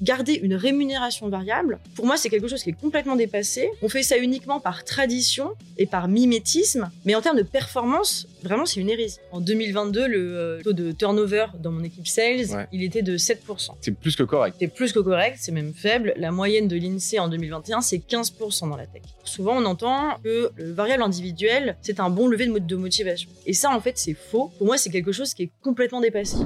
garder une rémunération variable, pour moi, c'est quelque chose qui est complètement dépassé. On fait ça uniquement par tradition et par mimétisme, mais en termes de performance, vraiment, c'est une hérésie. En 2022, le euh, taux de turnover dans mon équipe sales, Ouais. il était de 7%. C'est plus que correct. C'est plus que correct, c'est même faible. La moyenne de l'INSEE en 2021, c'est 15% dans la tech. Souvent, on entend que le variable individuel, c'est un bon levier de motivation. Et ça, en fait, c'est faux. Pour moi, c'est quelque chose qui est complètement dépassé.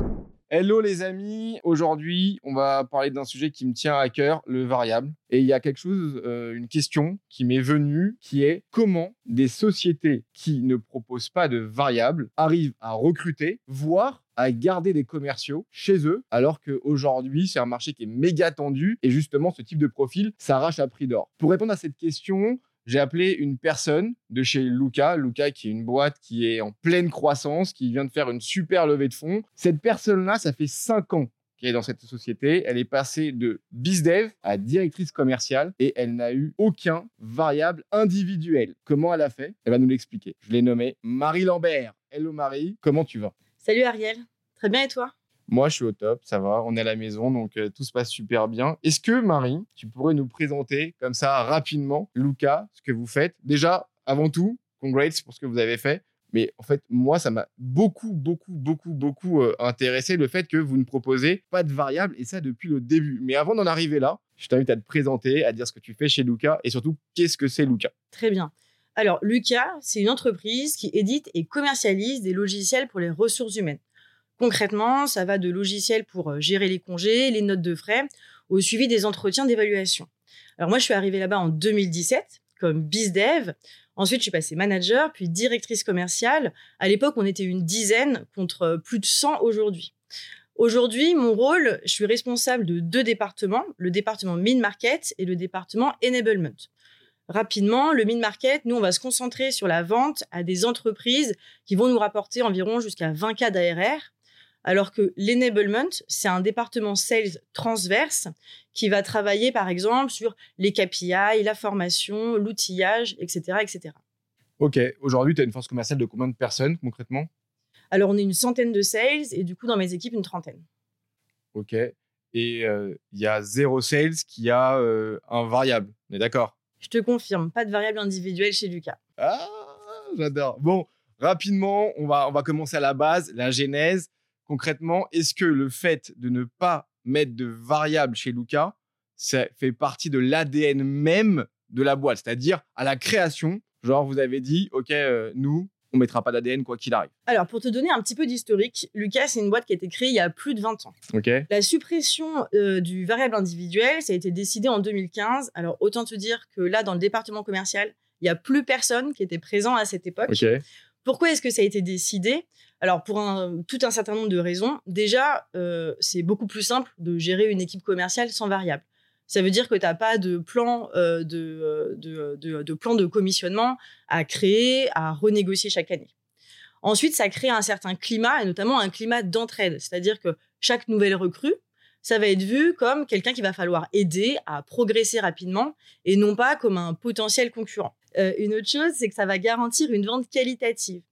Hello les amis, aujourd'hui on va parler d'un sujet qui me tient à cœur, le variable. Et il y a quelque chose, euh, une question qui m'est venue, qui est comment des sociétés qui ne proposent pas de variable arrivent à recruter, voire à garder des commerciaux chez eux, alors qu'aujourd'hui c'est un marché qui est méga tendu et justement ce type de profil s'arrache à prix d'or. Pour répondre à cette question, j'ai appelé une personne de chez Luca, Luca qui est une boîte qui est en pleine croissance, qui vient de faire une super levée de fonds. Cette personne-là, ça fait 5 ans qu'elle est dans cette société. Elle est passée de bizdev à directrice commerciale et elle n'a eu aucun variable individuel. Comment elle a fait? Elle va nous l'expliquer. Je l'ai nommée Marie Lambert. Hello Marie, comment tu vas? Salut Ariel, très bien et toi? Moi, je suis au top, ça va, on est à la maison, donc euh, tout se passe super bien. Est-ce que, Marie, tu pourrais nous présenter comme ça rapidement, Luca, ce que vous faites? Déjà, avant tout, congrats pour ce que vous avez fait. Mais en fait, moi, ça m'a beaucoup, beaucoup, beaucoup, beaucoup euh, intéressé le fait que vous ne proposez pas de variable, et ça depuis le début. Mais avant d'en arriver là, je t'invite à te présenter, à dire ce que tu fais chez Luca, et surtout, qu'est-ce que c'est Luca? Très bien. Alors, Lucas, c'est une entreprise qui édite et commercialise des logiciels pour les ressources humaines. Concrètement, ça va de logiciels pour euh, gérer les congés, les notes de frais, au suivi des entretiens d'évaluation. Alors moi, je suis arrivée là-bas en 2017 comme BizDev. Ensuite, je suis passée manager, puis directrice commerciale. À l'époque, on était une dizaine contre euh, plus de 100 aujourd'hui. Aujourd'hui, mon rôle, je suis responsable de deux départements, le département mid-market et le département enablement. Rapidement, le mid-market, nous, on va se concentrer sur la vente à des entreprises qui vont nous rapporter environ jusqu'à 20 cas d'ARR, alors que l'enablement, c'est un département sales transverse qui va travailler, par exemple, sur les KPI, la formation, l'outillage, etc., etc. Ok, aujourd'hui, tu as une force commerciale de combien de personnes concrètement? Alors, on est une centaine de sales et du coup, dans mes équipes, une trentaine. Ok. Et euh, il y a zéro sales qui a euh, un variable. On est d'accord? Je te confirme, pas de variable individuelle chez Lucas. Ah, j'adore. Bon, rapidement, on va, on va commencer à la base, la genèse. Concrètement, est-ce que le fait de ne pas mettre de variable chez Luca, ça fait partie de l'ADN même de la boîte? C'est-à-dire, à la création, genre, vous avez dit, OK, euh, nous, on mettra pas d'ADN quoi qu'il arrive. Alors, pour te donner un petit peu d'historique, Lucas, c'est une boîte qui a été créée il y a plus de 20 ans. OK La suppression euh, du variable individuel, ça a été décidé en 2015. Alors, autant te dire que là, dans le département commercial, il n'y a plus personne qui était présent à cette époque. OK. Pourquoi est-ce que ça a été décidé? Alors, pour tout un certain nombre de raisons. Déjà, euh, c'est beaucoup plus simple de gérer une équipe commerciale sans variable. Ça veut dire que tu n'as pas de plan, euh, de, euh, de- de plan de commissionnement à créer, à renégocier chaque année. Ensuite, ça crée un certain climat, et notamment un climat d'entraide. C'est-à-dire que chaque nouvelle recrue, ça va être vu comme quelqu'un qu'il va falloir aider à progresser rapidement et non pas comme un potentiel concurrent. Euh, une autre chose, c'est que ça va garantir une vente qualitative.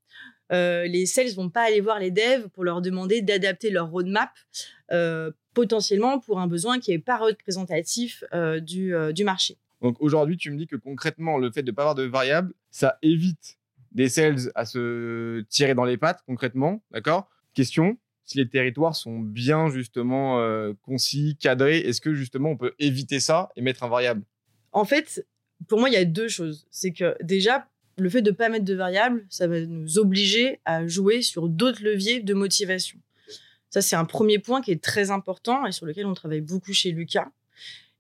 Euh, les sales vont pas aller voir les devs pour leur demander d'adapter leur roadmap euh, potentiellement pour un besoin qui n'est pas représentatif du, du marché. Donc aujourd'hui, tu me dis que concrètement, le fait de ne pas avoir de variable, ça évite des sales à se tirer dans les pattes, concrètement. D'accord? Question si les territoires sont bien justement euh, concis, cadrés, est-ce que justement on peut éviter ça et mettre un variable? En fait, pour moi, il y a deux choses. C'est que déjà, le fait de ne pas mettre de variable, ça va nous obliger à jouer sur d'autres leviers de motivation. Ça, c'est un premier point qui est très important et sur lequel on travaille beaucoup chez Lucas.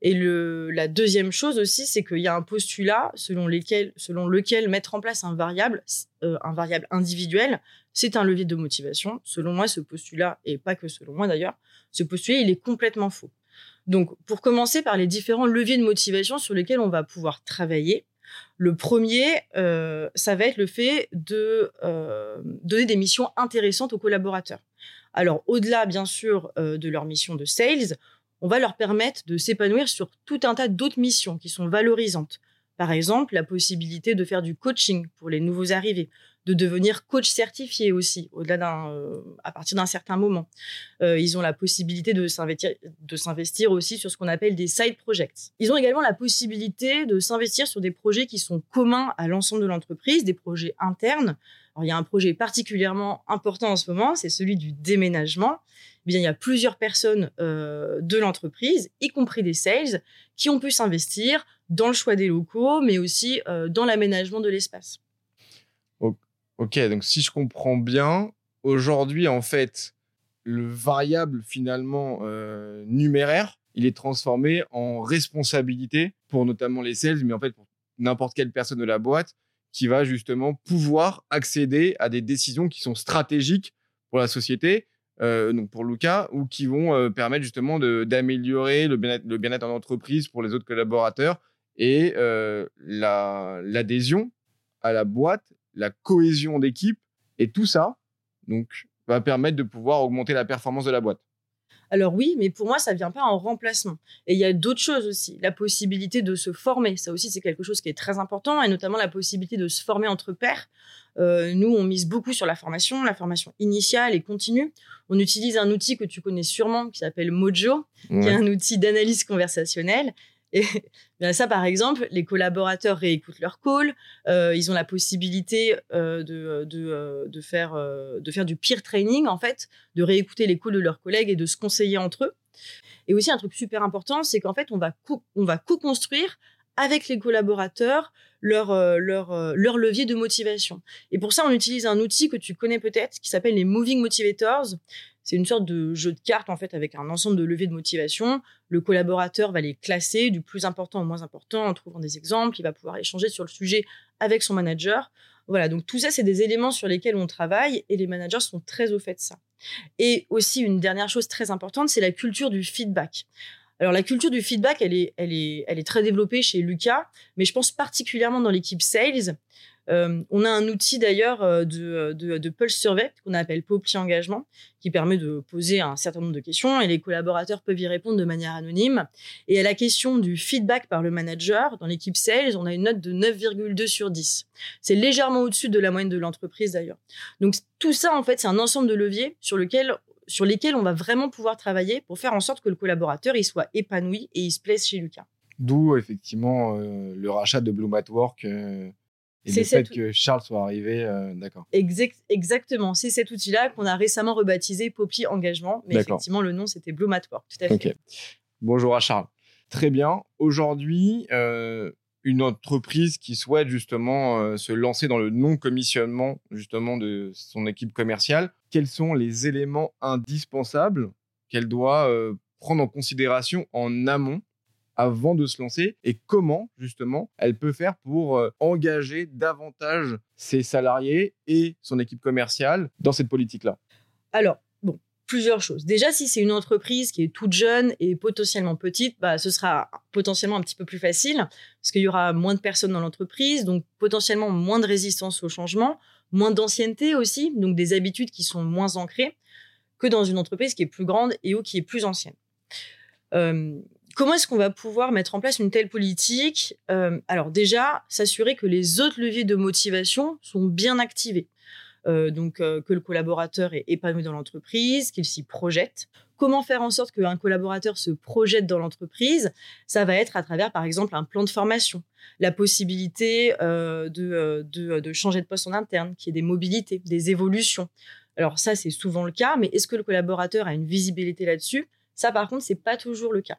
Et la deuxième chose aussi, c'est qu'il y a un postulat selon, selon lequel mettre en place un variable, euh, un variable individuel, c'est un levier de motivation. Selon moi, ce postulat, et pas que selon moi d'ailleurs, ce postulat, il est complètement faux. Donc, pour commencer par les différents leviers de motivation sur lesquels on va pouvoir travailler, le premier, euh, ça va être le fait de euh, donner des missions intéressantes aux collaborateurs. Alors, au-delà, bien sûr, euh, de leur mission de sales, on va leur permettre de s'épanouir sur tout un tas d'autres missions qui sont valorisantes. Par exemple, la possibilité de faire du coaching pour les nouveaux arrivés, de devenir coach certifié aussi, au-delà d'un, euh, à partir d'un certain moment. Euh, ils ont la possibilité de s'investir, de s'investir aussi sur ce qu'on appelle des side projects. Ils ont également la possibilité de s'investir sur des projets qui sont communs à l'ensemble de l'entreprise, des projets internes. Alors, il y a un projet particulièrement important en ce moment, c'est celui du déménagement. Eh bien, il y a plusieurs personnes euh, de l'entreprise, y compris des sales, qui ont pu s'investir dans le choix des locaux, mais aussi dans l'aménagement de l'espace. Ok, donc si je comprends bien, aujourd'hui, en fait, le variable finalement euh, numéraire, il est transformé en responsabilité pour notamment les sales, mais en fait pour n'importe quelle personne de la boîte qui va justement pouvoir accéder à des décisions qui sont stratégiques pour la société, euh, donc pour Luca, ou qui vont euh, permettre justement d'améliorer le bien-être en entreprise pour les autres collaborateurs et l'adhésion à la boîte la cohésion d'équipe et tout ça, donc, va permettre de pouvoir augmenter la performance de la boîte. Alors oui, mais pour moi, ça ne vient pas en remplacement. Et il y a d'autres choses aussi. La possibilité de se former, ça aussi, c'est quelque chose qui est très important, et notamment la possibilité de se former entre pairs. Euh, nous, on mise beaucoup sur la formation, la formation initiale et continue. On utilise un outil que tu connais sûrement qui s'appelle Mojo, qui est un outil d'analyse conversationnelle et ça, par exemple, les collaborateurs réécoutent leurs calls, euh, ils ont la possibilité euh, de, euh, de, faire, de faire du peer training, en fait, de réécouter les calls de leurs collègues et de se conseiller entre eux. Et aussi, un truc super important, c'est qu'en fait, on va, co on va co-construire avec les collaborateurs leur, leur, leur levier de motivation. Et pour ça, on utilise un outil que tu connais peut-être qui s'appelle les Moving Motivators. C'est une sorte de jeu de cartes en fait avec un ensemble de leviers de motivation. Le collaborateur va les classer du plus important au moins important en trouvant des exemples. Il va pouvoir échanger sur le sujet avec son manager. Voilà, donc tout ça, c'est des éléments sur lesquels on travaille et les managers sont très au fait de ça. Et aussi, une dernière chose très importante, c'est la culture du feedback. Alors, la culture du feedback, elle est, elle est, elle est très développée chez Lucas, mais je pense particulièrement dans l'équipe sales. Euh, on a un outil d'ailleurs euh, de, de, Pulse Survey qu'on appelle Popli Engagement, qui permet de poser un certain nombre de questions et les collaborateurs peuvent y répondre de manière anonyme. Et à la question du feedback par le manager, dans l'équipe sales, on a une note de 9,2 sur 10. C'est légèrement au-dessus de la moyenne de l'entreprise d'ailleurs. Donc tout ça, en fait, c'est un ensemble de leviers sur lesquels on va vraiment pouvoir travailler pour faire en sorte que le collaborateur il soit épanoui et il se plaise chez Lucas. D'où effectivement euh, le rachat de Bloom et le fait que Charles soit arrivé, euh, d'accord. exactement, c'est cet outil-là qu'on a récemment rebaptisé Poppy Engagement, mais effectivement le nom c'était Blue Mat Work, tout à fait. Bonjour à Charles. Très bien. Aujourd'hui, euh, une entreprise qui souhaite justement euh, se lancer dans le non-commissionnement justement de son équipe commerciale, quels sont les éléments indispensables qu'elle doit prendre en considération en amont avant de se lancer et comment justement elle peut faire pour euh, engager davantage ses salariés et son équipe commerciale dans cette politique-là? Alors, bon, plusieurs choses. Déjà, si c'est une entreprise qui est toute jeune et potentiellement petite, bah, ce sera potentiellement un petit peu plus facile parce qu'il y aura moins de personnes dans l'entreprise, donc potentiellement moins de résistance au changement, moins d'ancienneté aussi, donc des habitudes qui sont moins ancrées que dans une entreprise qui est plus grande et ou qui est plus ancienne. Euh, Comment est-ce qu'on va pouvoir mettre en place une telle politique euh, Alors déjà, s'assurer que les autres leviers de motivation sont bien activés. Euh, donc euh, que le collaborateur est épanoui dans l'entreprise, qu'il s'y projette. Comment faire en sorte qu'un collaborateur se projette dans l'entreprise? Ça va être à travers, par exemple, un plan de formation, la possibilité de, de, de, changer de poste en interne, qu'il y ait des mobilités, des évolutions. Alors ça, c'est souvent le cas, mais est-ce que le collaborateur a une visibilité là-dessus? Ça, par contre, c'est pas toujours le cas.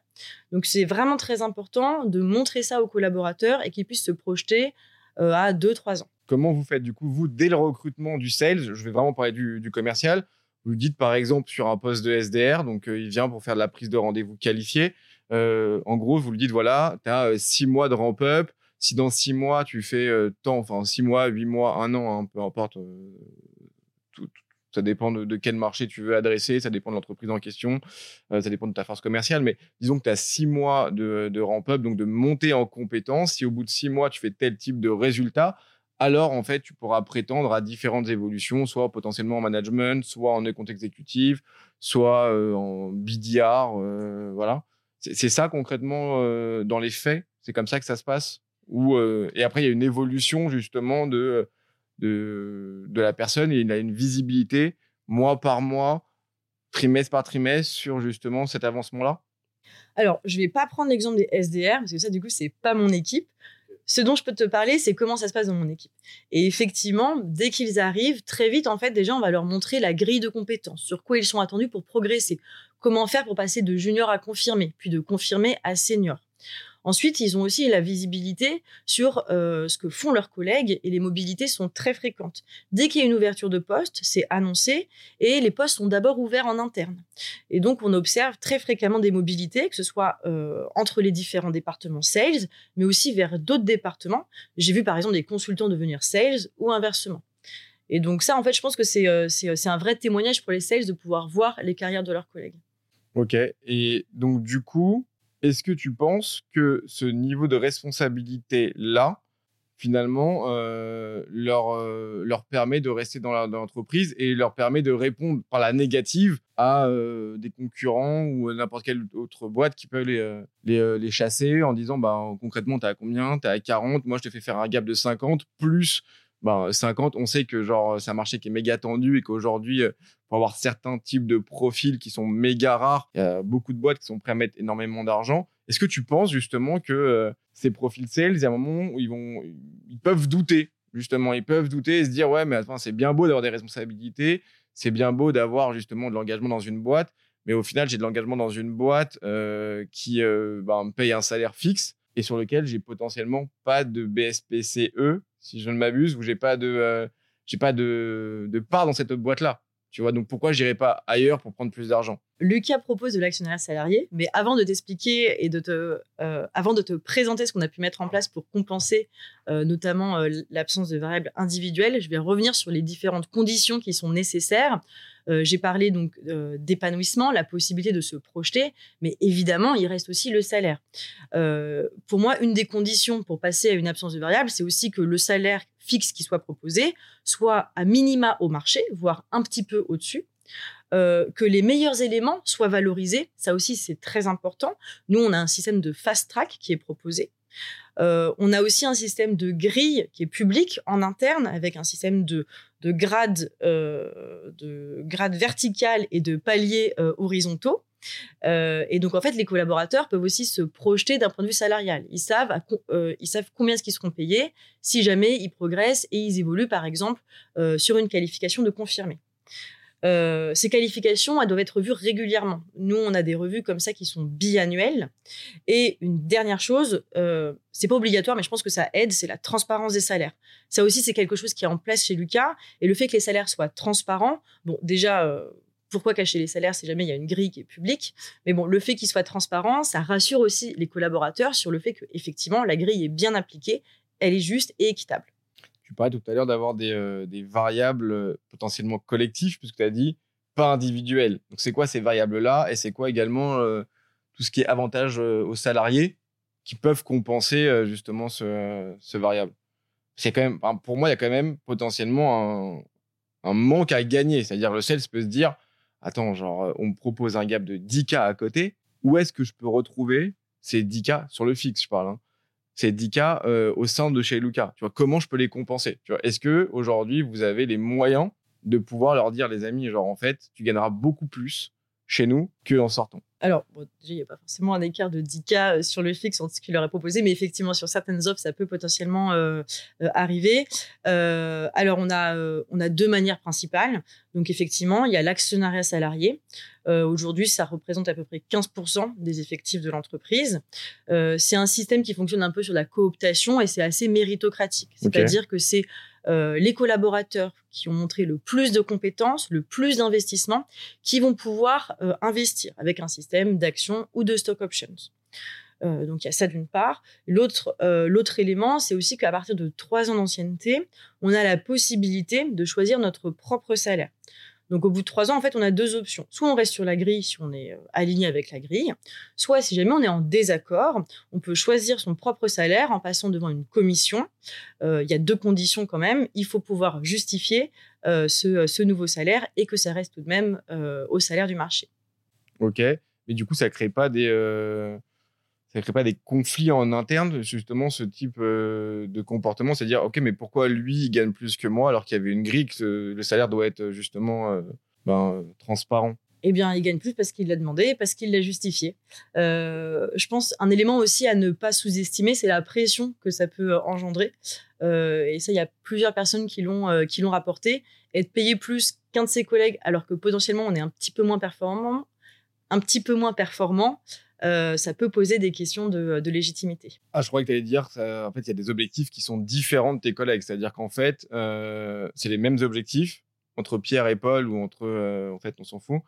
Donc, c'est vraiment très important de montrer ça aux collaborateurs et qu'ils puissent se projeter euh, à 2-3 ans. Comment vous faites, du coup, vous, dès le recrutement du sales, je vais vraiment parler du, commercial, vous dites, par exemple, sur un poste de SDR, donc euh, il vient pour faire de la prise de rendez-vous qualifiée. Euh, en gros, vous lui dites, voilà, tu as 6 mois de ramp-up. Si dans 6 mois, tu fais tant, enfin 6 mois, 8 mois, 1 an, hein, peu importe, ça dépend de, quel marché tu veux adresser, ça dépend de l'entreprise en question, euh, ça dépend de ta force commerciale. Mais disons que tu as six mois de, ramp-up, donc de monter en compétence. Si au bout de six mois, tu fais tel type de résultat, alors en fait, tu pourras prétendre à différentes évolutions, soit potentiellement en management, soit en compte exécutif, soit euh, en BDR. Euh, voilà. C'est ça concrètement dans les faits? C'est comme ça que ça se passe? Et après, il y a une évolution justement de de, la personne il a une visibilité mois par mois, trimestre par trimestre sur justement cet avancement-là Alors, je vais pas prendre l'exemple des SDR parce que ça, du coup, c'est pas mon équipe. Ce dont je peux te parler, c'est comment ça se passe dans mon équipe. Et effectivement, dès qu'ils arrivent, très vite, en fait, déjà, on va leur montrer la grille de compétences, sur quoi ils sont attendus pour progresser, comment faire pour passer de junior à confirmé, puis de confirmé à senior. Ensuite, ils ont aussi la visibilité sur euh, ce que font leurs collègues et les mobilités sont très fréquentes. Dès qu'il y a une ouverture de poste, c'est annoncé et les postes sont d'abord ouverts en interne. Et donc, on observe très fréquemment des mobilités, que ce soit euh, entre les différents départements sales, mais aussi vers d'autres départements. J'ai vu par exemple des consultants devenir sales ou inversement. Et donc ça, en fait, je pense que c'est euh, un vrai témoignage pour les sales de pouvoir voir les carrières de leurs collègues. Ok. Et donc, du coup, est-ce que tu penses que ce niveau de responsabilité-là, finalement, euh, leur, euh, leur permet de rester dans l'entreprise et leur permet de répondre par la négative à euh, des concurrents ou n'importe quelle autre boîte qui peuvent les, chasser en disant bah, concrètement, tu à combien? Tu à 40, moi je te fais faire un gap de 50, plus 50, ben, on sait que genre c'est un marché qui est méga tendu et qu'aujourd'hui, euh, pour avoir certains types de profils qui sont méga rares, il y a beaucoup de boîtes qui sont prêtes à mettre énormément d'argent. Est-ce que tu penses justement que euh, ces profils sales, il y a un moment où ils vont, ils peuvent douter justement, ils peuvent douter et se dire ouais mais attends c'est bien beau d'avoir des responsabilités, c'est bien beau d'avoir justement de l'engagement dans une boîte, mais au final j'ai de l'engagement dans une boîte euh, qui ben, me paye un salaire fixe et sur lequel j'ai potentiellement pas de BSPCE si je ne m'abuse, où j'ai pas de, euh, j'ai pas de, de part dans cette boîte là. Tu vois, donc pourquoi j'irais pas ailleurs pour prendre plus d'argent? Lucas propose de l'actionnariat salarié, mais avant de t'expliquer et de te, euh, avant de te présenter ce qu'on a pu mettre en place pour compenser euh, notamment l'absence de variables individuelles, je vais revenir sur les différentes conditions qui sont nécessaires. J'ai parlé donc d'épanouissement, la possibilité de se projeter, mais évidemment, il reste aussi le salaire. pour moi, une des conditions pour passer à une absence de variable, c'est aussi que le salaire fixe qui soit proposé soit à minima au marché, voire un petit peu au-dessus. Euh, que les meilleurs éléments soient valorisés. Ça aussi, c'est très important. Nous, on a un système de fast track qui est proposé. Euh, on a aussi un système de grille qui est public en interne avec un système de, de grades euh, de grade vertical et de paliers horizontaux. Et donc, en fait, les collaborateurs peuvent aussi se projeter d'un point de vue salarial. Ils savent, ils savent combien est-ce qu'ils seront payés si jamais ils progressent et ils évoluent, par exemple, sur une qualification de confirmé. Euh, ces qualifications, elles doivent être revues régulièrement. Nous, on a des revues comme ça qui sont biannuelles. Et une dernière chose, euh, c'est pas obligatoire, mais je pense que ça aide, c'est la transparence des salaires. Ça aussi, c'est quelque chose qui est en place chez Lucas. Et le fait que les salaires soient transparents, bon, déjà, euh, pourquoi cacher les salaires si jamais il y a une grille qui est publique? Mais bon, le fait qu'ils soient transparents, ça rassure aussi les collaborateurs sur le fait que effectivement la grille est bien appliquée, elle est juste et équitable. Tu parlais tout à l'heure d'avoir des, euh, variables euh, potentiellement collectives, puisque tu as dit pas individuelles. Donc, c'est quoi ces variables-là? Et c'est quoi également euh, tout ce qui est avantage aux salariés qui peuvent compenser justement ce, variable? C'est quand même, pour moi, il y a quand même potentiellement un, manque à gagner. C'est-à-dire, le sales peut se dire Attends, genre, on me propose un gap de 10K à côté. Où est-ce que je peux retrouver ces 10K sur le fixe, je parle hein. Ces 10 cas euh, au sein de chez Luca. Tu vois, comment je peux les compenser? Est-ce que aujourd'hui vous avez les moyens de pouvoir leur dire, les amis, genre en fait, tu gagneras beaucoup plus chez nous qu'en sortant alors, déjà, il n'y a pas forcément un écart de 10K euh, sur le fixe entre ce qu'il leur est proposé, mais effectivement, sur certaines offres, ça peut potentiellement euh, euh, arriver. alors, on a, on a deux manières principales. Donc, effectivement, il y a l'actionnariat salarié. Aujourd'hui, ça représente à peu près 15% des effectifs de l'entreprise. c'est un système qui fonctionne un peu sur la cooptation et c'est assez méritocratique. C'est-à-dire que c'est euh, les collaborateurs qui ont montré le plus de compétences, le plus d'investissement, qui vont pouvoir euh, investir avec un système d'actions ou de stock options. Euh, donc il y a ça d'une part. L'autre élément, c'est aussi qu'à partir de trois ans d'ancienneté, on a la possibilité de choisir notre propre salaire. Donc au bout de trois ans, en fait, on a deux options. Soit on reste sur la grille si on est euh, aligné avec la grille, soit si jamais on est en désaccord, on peut choisir son propre salaire en passant devant une commission. Euh, il y a deux conditions quand même. Il faut pouvoir justifier euh, ce, nouveau salaire et que ça reste tout de même au salaire du marché. Ok, mais du coup, ça crée pas des ça crée pas des conflits en interne, justement, ce type euh, de comportement C'est-à-dire, OK, mais pourquoi lui, il gagne plus que moi alors qu'il y avait une grille, que le salaire doit être justement euh, ben, transparent? Eh bien, il gagne plus parce qu'il l'a demandé, parce qu'il l'a justifié. Euh, je pense un élément aussi à ne pas sous-estimer, c'est la pression que ça peut engendrer. et ça, il y a plusieurs personnes qui l'ont qui l'ont rapporté. Être payé plus qu'un de ses collègues, alors que potentiellement on est un petit peu moins performant, un petit peu moins performant, euh, ça peut poser des questions de, légitimité. Ah, je crois que tu allais dire qu'en fait, il y a des objectifs qui sont différents de tes collègues. C'est-à-dire qu'en fait, euh, c'est les mêmes objectifs entre Pierre et Paul ou entre. Euh, en fait, on s'en fout.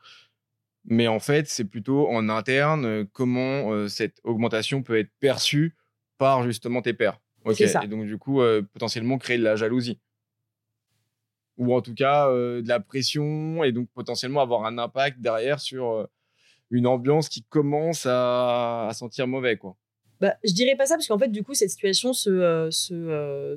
Mais en fait, c'est plutôt en interne comment cette augmentation peut être perçue par justement tes pairs. Ok. Et donc, du coup, potentiellement créer de la jalousie. Ou en tout cas, de la pression et donc potentiellement avoir un impact derrière sur une ambiance qui commence à, sentir mauvais, quoi. Bah, je dirais pas ça parce qu'en fait, du coup, cette situation se, euh, euh,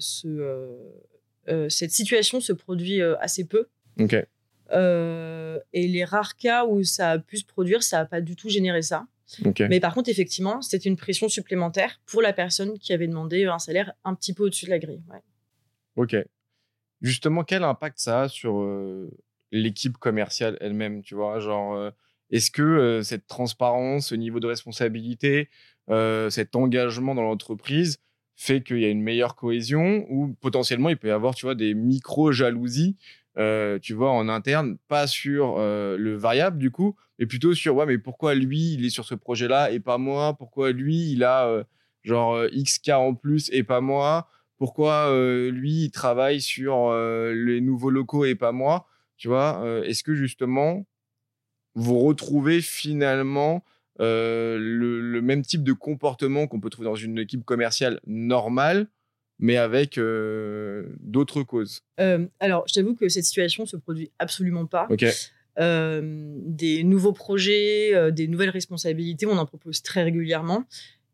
euh, cette situation se produit assez peu. Ok. et les rares cas où ça a pu se produire, ça n'a pas du tout généré ça. Mais par contre, effectivement, c'était une pression supplémentaire pour la personne qui avait demandé un salaire un petit peu au-dessus de la grille. Ok. Justement, quel impact ça a sur l'équipe commerciale elle-même, tu vois Genre, est-ce que cette transparence, ce niveau de responsabilité, cet engagement dans l'entreprise fait qu'il y a une meilleure cohésion ou potentiellement il peut y avoir tu vois, des micro-jalousies tu vois, en interne, pas sur le variable du coup, mais plutôt sur ouais, mais pourquoi lui il est sur ce projet-là et pas moi? Pourquoi lui il a genre XK en plus et pas moi? Pourquoi lui il travaille sur les nouveaux locaux et pas moi? Tu vois, est-ce que justement vous retrouvez finalement euh, le, même type de comportement qu'on peut trouver dans une équipe commerciale normale, mais avec euh, d'autres causes euh, Alors, je t'avoue que cette situation se produit absolument pas. des nouveaux projets, des nouvelles responsabilités, on en propose très régulièrement.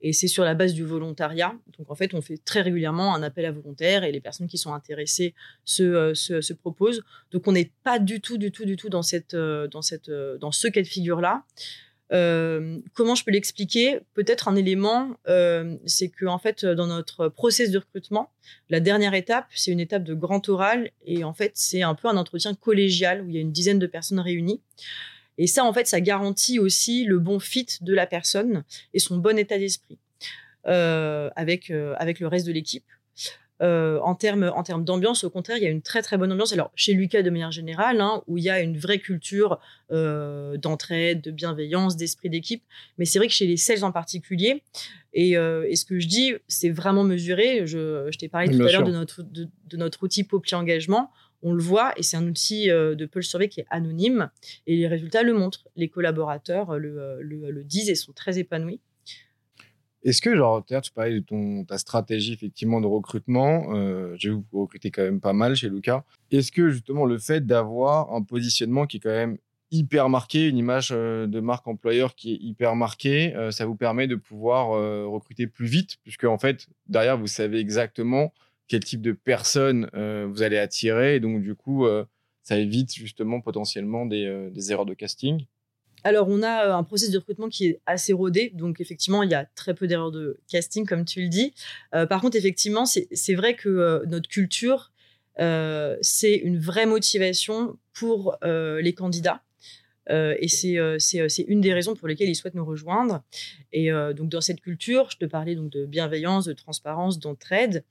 Et c'est sur la base du volontariat. Donc, en fait, on fait très régulièrement un appel à volontaires et les personnes qui sont intéressées se, euh, se, proposent. Donc, on n'est pas du tout, du tout, du tout dans, cette, euh, dans, cette, euh, dans ce cas de figure-là. comment je peux l'expliquer? Peut-être un élément, c'est que en fait, dans notre process de recrutement, la dernière étape, c'est une étape de grand oral et en fait, c'est un peu un entretien collégial où il y a une dizaine de personnes réunies. Et ça, en fait, ça garantit aussi le bon fit de la personne et son bon état d'esprit avec, euh, avec le reste de l'équipe. Euh, en termes en termes d'ambiance, au contraire, il y a une très très bonne ambiance. Alors chez Lucas de manière générale, hein, où il y a une vraie culture d'entraide, de bienveillance, d'esprit d'équipe. Mais c'est vrai que chez les sales en particulier, et, et ce que je dis, c'est vraiment mesuré. Je, je t'ai parlé tout à l'heure de notre de, de, notre outil Popli Engagement on le voit et c'est un outil euh, de Pulse Survey qui est anonyme et les résultats le montrent. Les collaborateurs euh, euh, le, disent et sont très épanouis. Est-ce que, genre, tu parlais de ton, ta stratégie effectivement de recrutement, j'ai vu que vous recrutez quand même pas mal chez Lucas. Est-ce que justement le fait d'avoir un positionnement qui est quand même hyper marqué, une image de marque employeur qui est hyper marquée, ça vous permet de pouvoir recruter plus vite, puisque en fait, derrière, vous savez exactement quel type de personnes euh, vous allez attirer. Et donc, du coup, euh, ça évite justement potentiellement des, euh, des, erreurs de casting. Alors, on a un processus de recrutement qui est assez rodé. Donc, effectivement, il y a très peu d'erreurs de casting, comme tu le dis. par contre, effectivement, c'est vrai que notre culture, c'est une vraie motivation pour les candidats. et c'est une des raisons pour lesquelles ils souhaitent nous rejoindre. Et donc dans cette culture, je te parlais donc de bienveillance, de transparence, d'entraide.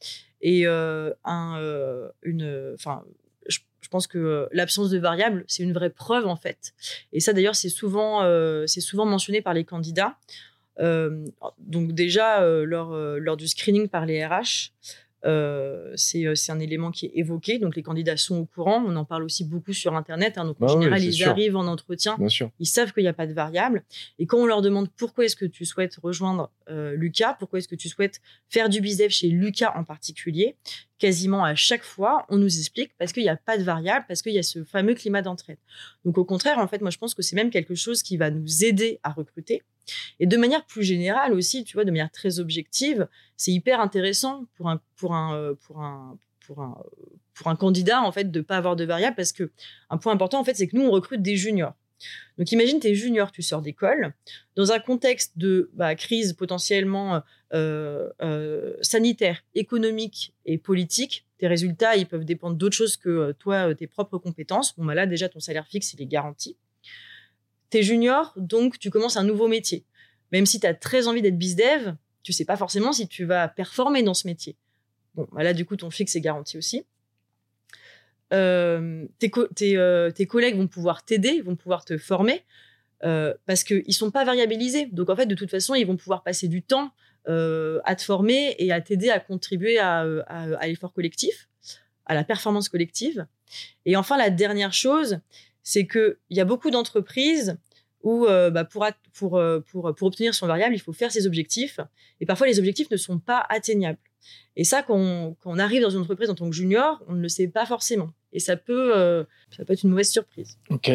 Et euh, un, euh, une, enfin, je, pense que l'absence de variables, c'est une vraie preuve en fait. Et ça d'ailleurs, c'est souvent, euh, souvent mentionné par les candidats. donc déjà lors, lors du screening par les RH, euh, euh, c'est un élément qui est évoqué. Donc, les candidats sont au courant. On en parle aussi beaucoup sur Internet. Hein. donc, en bah général, ils arrivent en entretien. Ils savent qu'il n'y a pas de variable. Et quand on leur demande pourquoi est-ce que tu souhaites rejoindre euh, Lucas, pourquoi est-ce que tu souhaites faire du business chez Lucas en particulier, quasiment à chaque fois, on nous explique parce qu'il n'y a pas de variable, parce qu'il y a ce fameux climat d'entraide. Donc, au contraire, en fait, moi, je pense que c'est même quelque chose qui va nous aider à recruter. Et de manière plus générale aussi, tu vois, de manière très objective, c'est hyper intéressant pour un, euh, candidat en fait de pas avoir de variable parce que un point important en fait c'est que nous on recrute des juniors Donc imagine, tu es junior, tu sors d'école, dans un contexte de bah, crise potentiellement euh, euh, sanitaire, économique et politique. Tes résultats, ils peuvent dépendre d'autre chose que toi, tes propres compétences. Bon, bah là, déjà, ton salaire fixe, il est garanti. Junior, donc tu commences un nouveau métier. Même si tu as très envie d'être bizdev, tu sais pas forcément si tu vas performer dans ce métier. Bon, bah là, du coup, ton fixe est garanti aussi. Euh, tes, euh, tes, collègues vont pouvoir t'aider, vont pouvoir te former euh, parce qu'ils ne sont pas variabilisés. Donc, en fait, de toute façon, ils vont pouvoir passer du temps à te former et à t'aider à contribuer à, l'effort collectif, à la performance collective. Et enfin, la dernière chose, c'est qu'il y a beaucoup d'entreprises où bah, pour, pour, pour, pour, obtenir son variable, il faut faire ses objectifs. Et parfois, les objectifs ne sont pas atteignables. Et ça, quand on, arrive dans une entreprise en tant que junior, on ne le sait pas forcément. Et ça peut, euh, ça peut être une mauvaise surprise. Ok.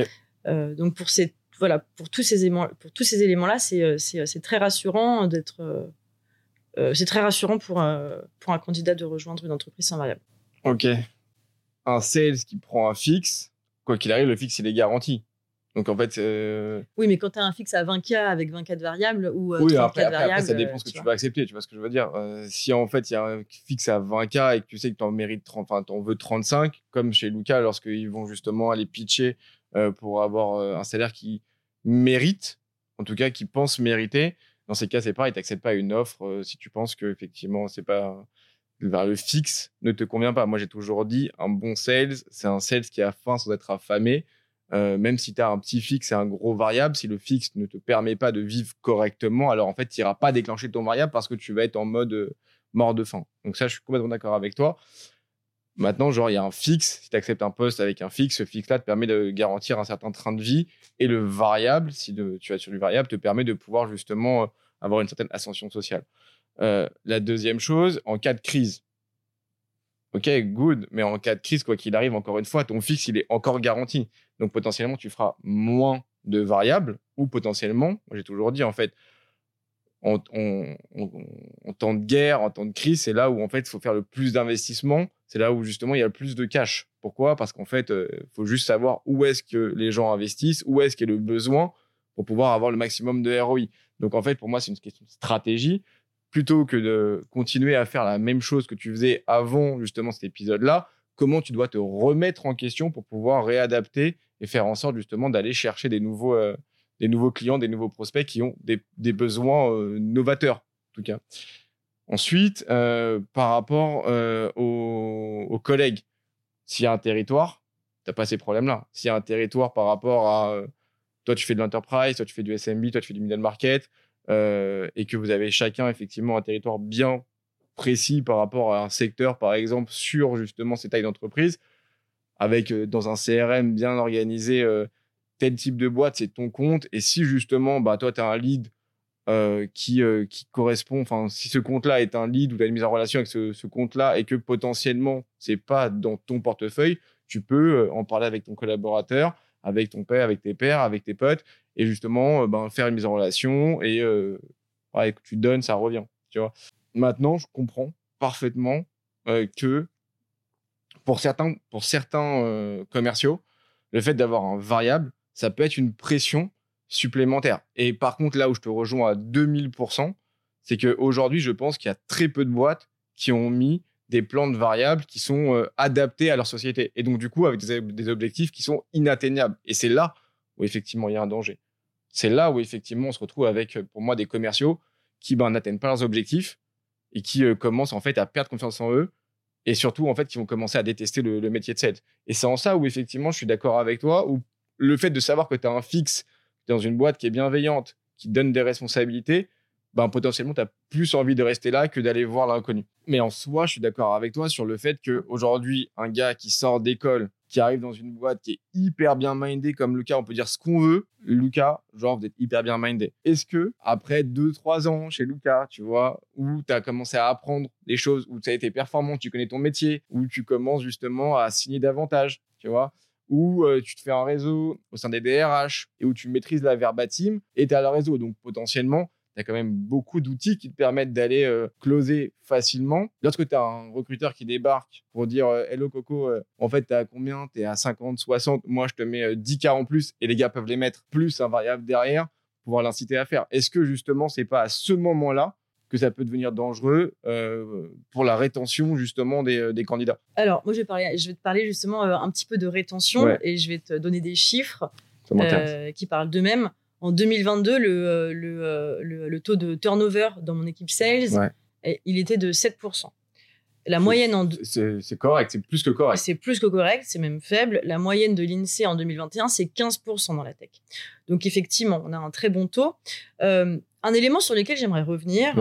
Euh, donc pour ces, voilà, pour tous ces éléments-là, c'est, euh, c'est, très rassurant d'être, c'est très rassurant pour pour un candidat de rejoindre une entreprise sans variable. Ok. Un sales qui prend un fixe, quoi qu'il arrive, le fixe il est garanti. Donc en fait. Euh, oui, mais quand tu as un fixe à 20K avec 24 variables ou euh, oui, après, variables, ça dépend ce que tu vas accepter, tu vois ce que je veux dire. Euh, si en fait il y a un fixe à 20K et que tu sais que tu en mérites 30, enfin tu en veux 35, comme chez Luca lorsqu'ils vont justement aller pitcher pour avoir un salaire qui mérite, en tout cas qui pense mériter, dans ces cas c'est pareil, tu n'acceptes pas une offre si tu penses que effectivement c'est pas. Le fixe ne te convient pas. Moi, j'ai toujours dit, un bon sales, c'est un sales qui a faim sans être affamé. Euh, même si tu as un petit fixe et un gros variable, si le fixe ne te permet pas de vivre correctement, alors en fait, tu n'iras pas déclencher ton variable parce que tu vas être en mode euh, mort de faim. Donc ça, je suis complètement d'accord avec toi. Maintenant, genre, il y a un fixe. Si tu acceptes un poste avec un fixe, ce fixe-là te permet de garantir un certain train de vie. Et le variable, si tu vas sur du variable, te permet de pouvoir justement euh, avoir une certaine ascension sociale. La deuxième chose, en cas de crise, ok, good, mais en cas de crise, quoi qu'il arrive, encore une fois, ton fixe, il est encore garanti. Donc potentiellement, tu feras moins de variables ou potentiellement, j'ai toujours dit, en fait, en, temps de guerre, en temps de crise, c'est là où en fait il faut faire le plus d'investissement. C'est là où justement il y a le plus de cash. Pourquoi? Parce qu'en fait, il euh, faut juste savoir où est-ce que les gens investissent, où est-ce qu'il y a le besoin pour pouvoir avoir le maximum de ROI. Donc en fait, pour moi, c'est une question de stratégie plutôt que de continuer à faire la même chose que tu faisais avant justement cet épisode-là, comment tu dois te remettre en question pour pouvoir réadapter et faire en sorte justement d'aller chercher des nouveaux, euh, des nouveaux clients, des nouveaux prospects qui ont des, besoins euh, novateurs, en tout cas. Ensuite, euh, par rapport aux, collègues, s'il y a un territoire, tu n'as pas ces problèmes-là. S'il y a un territoire par rapport à toi, tu fais de l'enterprise, toi, tu fais du SMB, toi, tu fais du middle market, euh, et que vous avez chacun effectivement un territoire bien précis par rapport à un secteur, par exemple, sur justement ces tailles d'entreprise, avec euh, dans un CRM bien organisé, euh, tel type de boîte, c'est ton compte. Et si justement, bah, toi, tu as un lead qui, qui correspond, enfin, si ce compte-là est un lead ou tu as une mise en relation avec ce, ce compte-là et que potentiellement, c'est pas dans ton portefeuille, tu peux en parler avec ton collaborateur, avec ton père, avec tes pères, avec tes potes et justement euh, ben, faire une mise en relation et euh, que tu donnes, ça revient. Tu vois. Maintenant, je comprends parfaitement euh, que pour certains, pour certains commerciaux, le fait d'avoir un variable, ça peut être une pression supplémentaire. Et par contre, là où je te rejoins à 2000%, c'est qu'aujourd'hui, je pense qu'il y a très peu de boîtes qui ont mis des plans de variables qui sont adaptés à leur société. Et donc, du coup, avec des objectifs qui sont inatteignables. Et c'est là où effectivement il y a un danger c'est là où effectivement on se retrouve avec, euh, pour moi, des commerciaux qui ben, n'atteignent pas leurs objectifs et qui euh, commencent en fait à perdre confiance en eux et surtout en fait qui vont commencer à détester le, métier de sales. Et c'est en ça où effectivement je suis d'accord avec toi, où le fait de savoir que tu as un fixe dans une boîte qui est bienveillante, qui donne des responsabilités, ben, potentiellement, tu as plus envie de rester là que d'aller voir l'inconnu. Mais en soi, je suis d'accord avec toi sur le fait qu'aujourd'hui, un gars qui sort d'école, qui arrive dans une boîte qui est hyper bien mindé, comme Lucas, on peut dire ce qu'on veut. Lucas, genre, vous êtes hyper bien mindé. Est-ce que, après 2-3 ans chez Lucas, tu vois, où tu as commencé à apprendre des choses, où tu as été performant, tu connais ton métier, où tu commences justement à signer davantage, tu vois, où euh, tu te fais un réseau au sein des DRH et où tu maîtrises la verbatim et tu as le réseau. Donc, potentiellement, il y a quand même beaucoup d'outils qui te permettent d'aller euh, closer facilement. Lorsque tu as un recruteur qui débarque pour dire euh, Hello Coco, euh, en fait, tu à combien? Tu es à 50, 60, moi je te mets 10 cas en plus et les gars peuvent les mettre plus un variable derrière pour pouvoir l'inciter à faire. Est-ce que justement, c'est pas à ce moment-là que ça peut devenir dangereux pour la rétention justement des, candidats? Alors, moi, je vais, parler, je vais te parler justement un petit peu de rétention et je vais te donner des chiffres qui parlent d'eux-mêmes en 2022, euh, euh, le, le, taux de turnover dans mon équipe sales, il était de 7%. La moyenne en. C'est correct, c'est plus que correct. C'est plus que correct, c'est même faible. La moyenne de l'INSEE en 2021, c'est 15% dans la tech. Donc, effectivement, on a un très bon taux. Euh, un élément sur lequel j'aimerais revenir,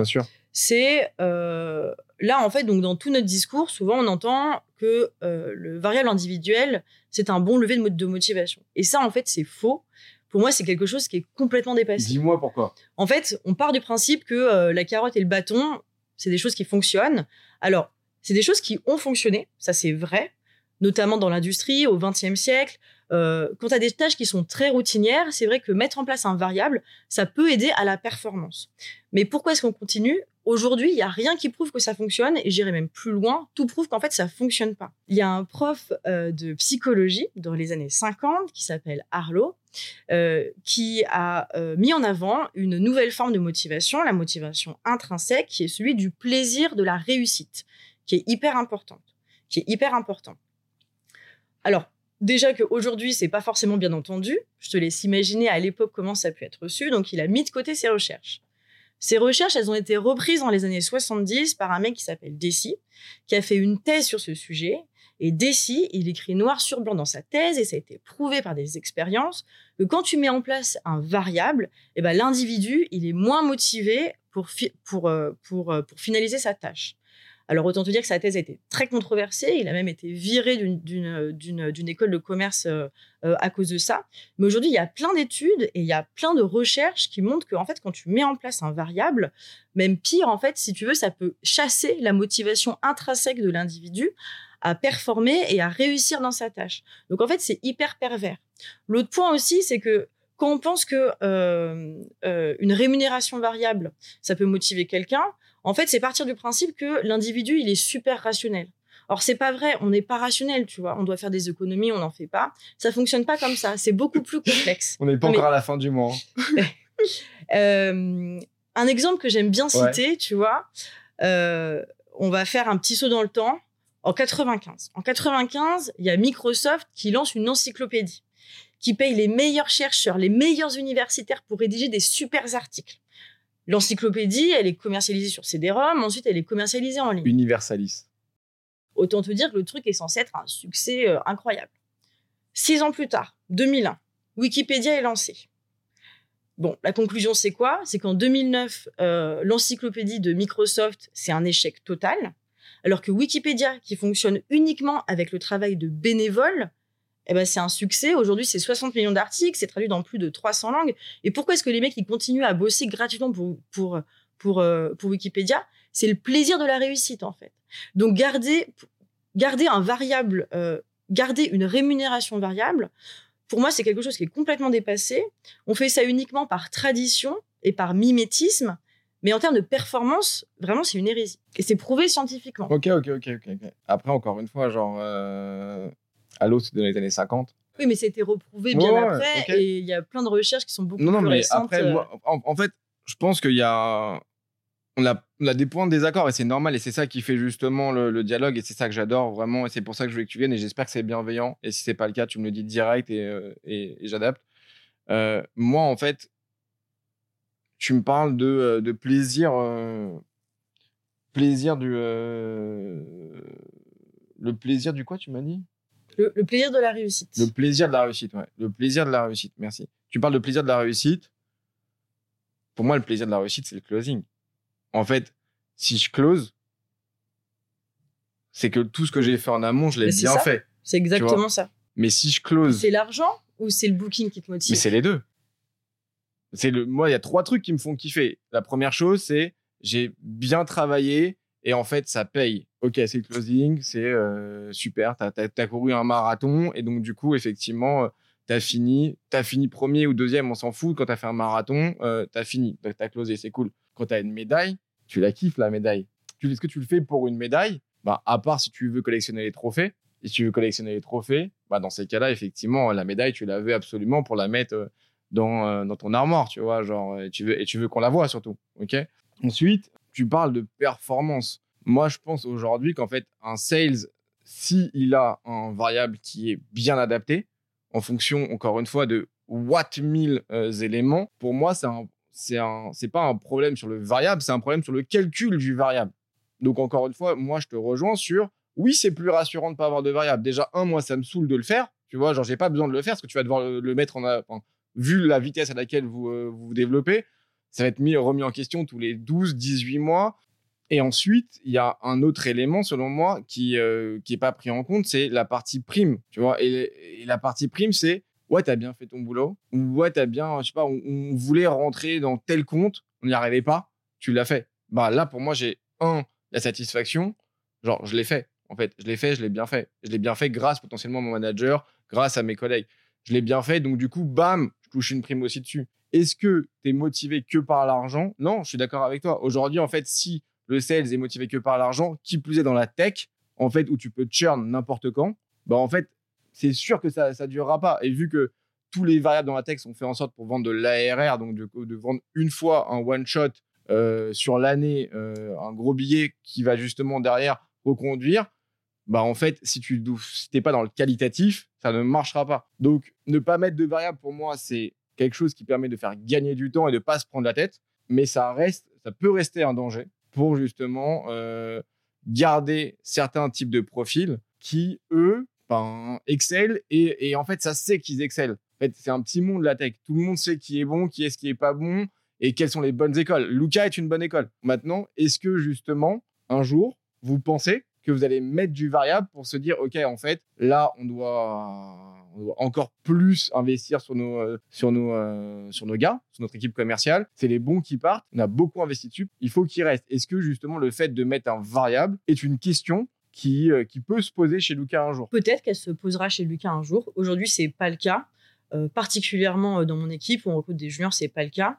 c'est là, en fait, donc dans tout notre discours, souvent on entend que le variable individuel, c'est un bon levier de motivation. Et ça, en fait, c'est faux pour moi, c'est quelque chose qui est complètement dépassé. Dis-moi pourquoi. En fait, on part du principe que euh, la carotte et le bâton, c'est des choses qui fonctionnent. Alors, c'est des choses qui ont fonctionné, ça c'est vrai, notamment dans l'industrie au XXe siècle. Euh, quand tu as des tâches qui sont très routinières, c'est vrai que mettre en place un variable, ça peut aider à la performance. Mais pourquoi est-ce qu'on continue? Aujourd'hui, il n'y a rien qui prouve que ça fonctionne, et j'irai même plus loin, tout prouve qu'en fait, ça fonctionne pas. Il y a un prof euh, de psychologie dans les années 50 qui s'appelle Harlow, euh, qui a euh, mis en avant une nouvelle forme de motivation, la motivation intrinsèque, qui est celui du plaisir de la réussite, qui est hyper importante, qui est hyper important. Alors, déjà qu'aujourd'hui, c'est pas forcément bien entendu, je te laisse imaginer à l'époque comment ça a pu être reçu, donc il a mis de côté ses recherches. Ces recherches, elles ont été reprises dans les années 70 par un mec qui s'appelle Deci, qui a fait une thèse sur ce sujet. Et Deci, il écrit noir sur blanc dans sa thèse, et ça a été prouvé par des expériences, que quand tu mets en place un variable, eh ben, l'individu, il est moins motivé pour, pour, euh, pour, euh, pour finaliser sa tâche. Alors autant te dire que sa thèse a été très controversée, il a même été viré d'une école de commerce euh, euh, à cause de ça. Mais aujourd'hui, il y a plein d'études et il y a plein de recherches qui montrent qu'en fait, quand tu mets en place un variable, même pire, en fait, si tu veux, ça peut chasser la motivation intrinsèque de l'individu à performer et à réussir dans sa tâche. Donc en fait, c'est hyper pervers. L'autre point aussi, c'est que quand on pense que euh, une rémunération variable, ça peut motiver quelqu'un, en fait, c'est partir du principe que l'individu, il est super rationnel. Or, c'est pas vrai, on n'est pas rationnel, tu vois. On doit faire des économies, on n'en fait pas. Ça fonctionne pas comme ça. C'est beaucoup plus complexe. on n'est pas encore à la fin du mois. Hein. Euh, un exemple que j'aime bien citer, tu vois, euh, on va faire un petit saut dans le temps. En 95. En 95, il y a Microsoft qui lance une encyclopédie qui paye les meilleurs chercheurs, les meilleurs universitaires pour rédiger des super articles. L'encyclopédie, elle est commercialisée sur CD-ROM, ensuite elle est commercialisée en ligne. Universalis. Autant te dire que le truc est censé être un succès euh, incroyable. Six ans plus tard, 2001, Wikipédia est lancé. Bon, la conclusion c'est quoi? C'est qu'en 2009, euh, l'encyclopédie de Microsoft, c'est un échec total, alors que Wikipédia, qui fonctionne uniquement avec le travail de bénévoles, eh ben, c'est un succès. Aujourd'hui, c'est 60 millions d'articles, c'est traduit dans plus de 300 langues. Et pourquoi est-ce que les mecs, ils continuent à bosser gratuitement pour, pour, pour, euh, pour Wikipédia? C'est le plaisir de la réussite, en fait. Donc, garder, garder un variable, euh, garder une rémunération variable, pour moi, c'est quelque chose qui est complètement dépassé. On fait ça uniquement par tradition et par mimétisme. Mais en termes de performance, vraiment, c'est une hérésie. Et c'est prouvé scientifiquement. Ok, ok, ok, ok. Après, encore une fois, genre, euh, Halo, c'est dans les années 50. Oui, mais c'était reprouvé bien après. Et il y a plein de recherches qui sont beaucoup non, non, mais Après, euh. en, fait, je pense qu'il y a. On a, on a, des points de désaccord et c'est normal et c'est ça qui fait justement le, dialogue et c'est ça que j'adore vraiment et c'est pour ça que je voulais que tu viennes et j'espère que c'est bienveillant et si c'est pas le cas tu me le dis direct et, euh, et, j'adapte. Euh, moi en fait, tu me parles de, de plaisir, plaisir du le plaisir du quoi tu m'as dit? Le, plaisir de la réussite. Le plaisir de la réussite, ouais. Le plaisir de la réussite, merci. Tu parles de plaisir de la réussite. Pour moi, le plaisir de la réussite, c'est le closing. En fait, si je close, c'est que tout ce que j'ai fait en amont, je l'ai bien fait. C'est exactement ça. Mais si je close. C'est l'argent ou c'est le booking qui te motive? Mais c'est les deux. C'est le. Moi, il y a trois trucs qui me font kiffer. La première chose, c'est j'ai bien travaillé et en fait, ça paye. Ok, c'est closing, c'est euh, super, tu as, couru un marathon et donc du coup, effectivement, t'as fini, t'as fini premier ou deuxième, on s'en fout. Quand t'as fait un marathon, euh, t'as fini, t'as closé, c'est cool. Quand t'as une médaille, tu la kiffes la médaille. Tu, est-ce que tu le fais pour une médaille? Bah, à part si tu veux collectionner les trophées. Et si tu veux collectionner les trophées, bah dans ces cas-là, effectivement, la médaille, tu la veux absolument pour la mettre euh, dans, euh, dans ton armoire, tu vois, genre, et tu veux, tu veux qu'on la voit surtout, ok? Ensuite, tu parles de performance. Moi, je pense aujourd'hui qu'en fait, un sales, s'il il a un variable qui est bien adapté, en fonction, encore une fois, de what 1000 euh, éléments, pour moi, c'est un, c'est un, c'est pas un problème sur le variable, c'est un problème sur le calcul du variable. Donc, encore une fois, moi, je te rejoins sur, oui, c'est plus rassurant de pas avoir de variable. Déjà, un, moi, ça me saoule de le faire. Tu vois, genre, j'ai pas besoin de le faire parce que tu vas devoir le, mettre en, enfin, vu la vitesse à laquelle vous, euh, vous développez, ça va être mis, remis en question tous les 12, 18 mois. Et ensuite, il y a un autre élément, selon moi, qui euh, qui est pas pris en compte, c'est la partie prime, tu vois. Et, la partie prime, c'est ouais, t'as bien fait ton boulot, ou ouais, t'as bien, je sais pas, on, voulait rentrer dans tel compte, on n'y arrivait pas, tu l'as fait. Bah là, pour moi, j'ai un la satisfaction, genre je l'ai fait. En fait, je l'ai fait, je l'ai bien fait. Je l'ai bien fait grâce potentiellement à mon manager, grâce à mes collègues. Je l'ai bien fait, donc du coup, bam, je une prime aussi dessus. Est-ce que tu es motivé que par l'argent? Non, je suis d'accord avec toi. Aujourd'hui, en fait, si le sales est motivé que par l'argent, qui plus est dans la tech, en fait, où tu peux churn n'importe quand, bah en fait, c'est sûr que ça ne durera pas. Et vu que tous les variables dans la tech sont fait en sorte pour vendre de l'ARR, donc de, de, vendre une fois un one shot euh, sur l'année, euh, un gros billet qui va justement derrière reconduire, bah en fait, si tu n'es pas dans le qualitatif, ça ne marchera pas. Donc, ne pas mettre de variables pour moi, c'est quelque chose qui permet de faire gagner du temps et de pas se prendre la tête, mais ça reste, ça peut rester un danger pour justement euh, garder certains types de profils qui, eux, ben, excellent et, et, en fait, ça sait qu'ils excellent. En fait, c'est un petit monde la tech. Tout le monde sait qui est bon, qui est ce qui est pas bon et quelles sont les bonnes écoles. Luca est une bonne école. Maintenant, est-ce que justement, un jour, vous pensez que vous allez mettre du variable pour se dire, OK, en fait, là, on doit, encore plus investir sur nos, euh, sur, nos, euh, sur nos gars, sur notre équipe commerciale. C'est les bons qui partent. On a beaucoup investi dessus. Il faut qu'ils restent. Est-ce que justement le fait de mettre un variable est une question qui, euh, qui peut se poser chez Lucas un jour? Peut-être qu'elle se posera chez Lucas un jour. Aujourd'hui, c'est pas le cas. particulièrement dans mon équipe où on recrute des juniors, c'est pas le cas.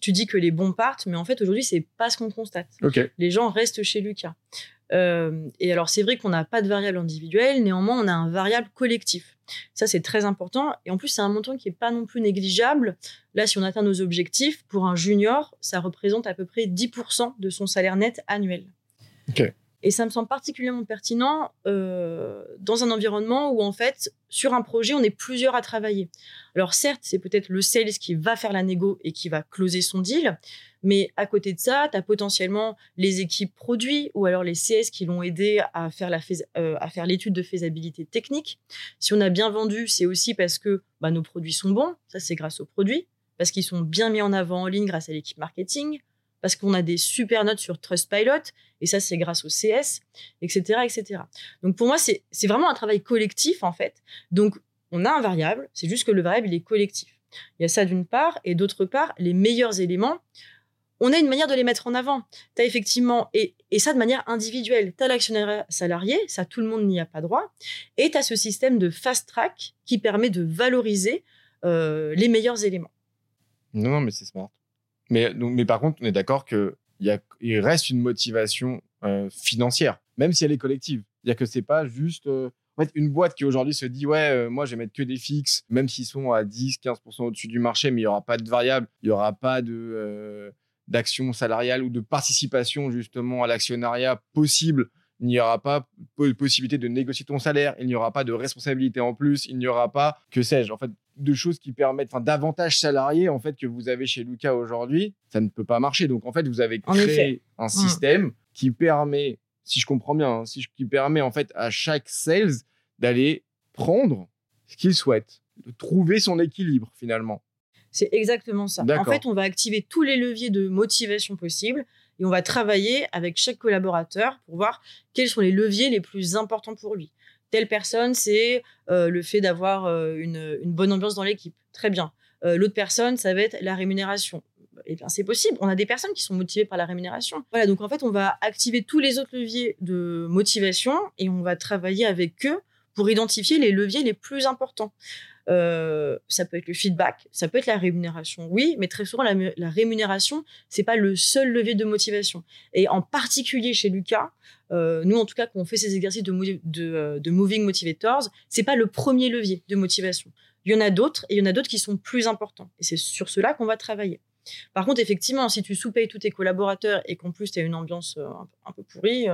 tu dis que les bons partent, mais en fait aujourd'hui c'est pas ce qu'on constate. Les gens restent chez Lucas. Euh, et alors, c'est vrai qu'on n'a pas de variable individuelle, néanmoins, on a un variable collectif. Ça, c'est très important. Et en plus, c'est un montant qui n'est pas non plus négligeable. Là, si on atteint nos objectifs, pour un junior, ça représente à peu près 10% de son salaire net annuel. Et ça me semble particulièrement pertinent euh, dans un environnement où, en fait, sur un projet, on est plusieurs à travailler. Alors, certes, c'est peut-être le sales qui va faire la négo et qui va closer son deal, mais à côté de ça, tu as potentiellement les équipes produits ou alors les CS qui l'ont aidé à faire, la euh, à faire l'étude de faisabilité technique. Si on a bien vendu, c'est aussi parce que bah, nos produits sont bons, ça c'est grâce aux produits, parce qu'ils sont bien mis en avant en ligne grâce à l'équipe marketing, parce qu'on a des super notes sur Trustpilot, et ça, c'est grâce au CS, etc., etc. Donc, pour moi, c'est vraiment un travail collectif, en fait. Donc, on a un variable, c'est juste que le variable, il est collectif. Il y a ça d'une part, et d'autre part, les meilleurs éléments, on a une manière de les mettre en avant. Tu as effectivement, et, et, ça de manière individuelle, tu as l'actionnaire salarié, ça tout le monde n'y a pas droit, et tu as ce système de fast track qui permet de valoriser euh, les meilleurs éléments. Non, non, mais c'est smart. Mais, par contre, on est d'accord qu'il il reste une motivation euh, financière, même si elle est collective. C'est-à-dire que c'est pas juste. Euh, en fait, une boîte qui aujourd'hui se dit ouais, euh, moi je vais mettre que des fixes, même s'ils sont à 10-15% au-dessus du marché, mais il y aura pas de variable, il y aura pas de d'action salariale ou de participation justement à l'actionnariat possible. Il n'y aura pas de possibilité de négocier ton salaire, il n'y aura pas de responsabilité en plus, il n'y aura pas, que sais-je, en fait, de choses qui permettent, enfin, d'avantages salariés, en fait, que vous avez chez Lucas aujourd'hui, ça ne peut pas marcher. Donc, en fait, vous avez créé un mmh. système qui permet, si je comprends bien, hein, si qui permet, en fait, à chaque sales d'aller prendre ce qu'il souhaite, de trouver son équilibre, finalement. C'est exactement ça. En fait, on va activer tous les leviers de motivation possibles et on va travailler avec chaque collaborateur pour voir quels sont les leviers les plus importants pour lui. Telle personne, c'est euh, le fait d'avoir euh, une, bonne ambiance dans l'équipe. Très bien. Euh, l'autre personne, ça va être la rémunération. Eh bien, c'est possible. On a des personnes qui sont motivées par la rémunération. Voilà, donc en fait, on va activer tous les autres leviers de motivation et on va travailler avec eux pour identifier les leviers les plus importants. Euh, ça peut être le feedback, ça peut être la rémunération, oui, mais très souvent la, la rémunération, c'est pas le seul levier de motivation. Et en particulier chez Lucas, euh, nous en tout cas, quand on fait ces exercices euh, de moving motivators, c'est pas le premier levier de motivation. Il y en a d'autres et il y en a d'autres qui sont plus importants. Et c'est sur cela qu'on va travailler. Par contre, effectivement, si tu sous-payes tous tes collaborateurs et qu'en plus tu as une ambiance un, peu pourrie.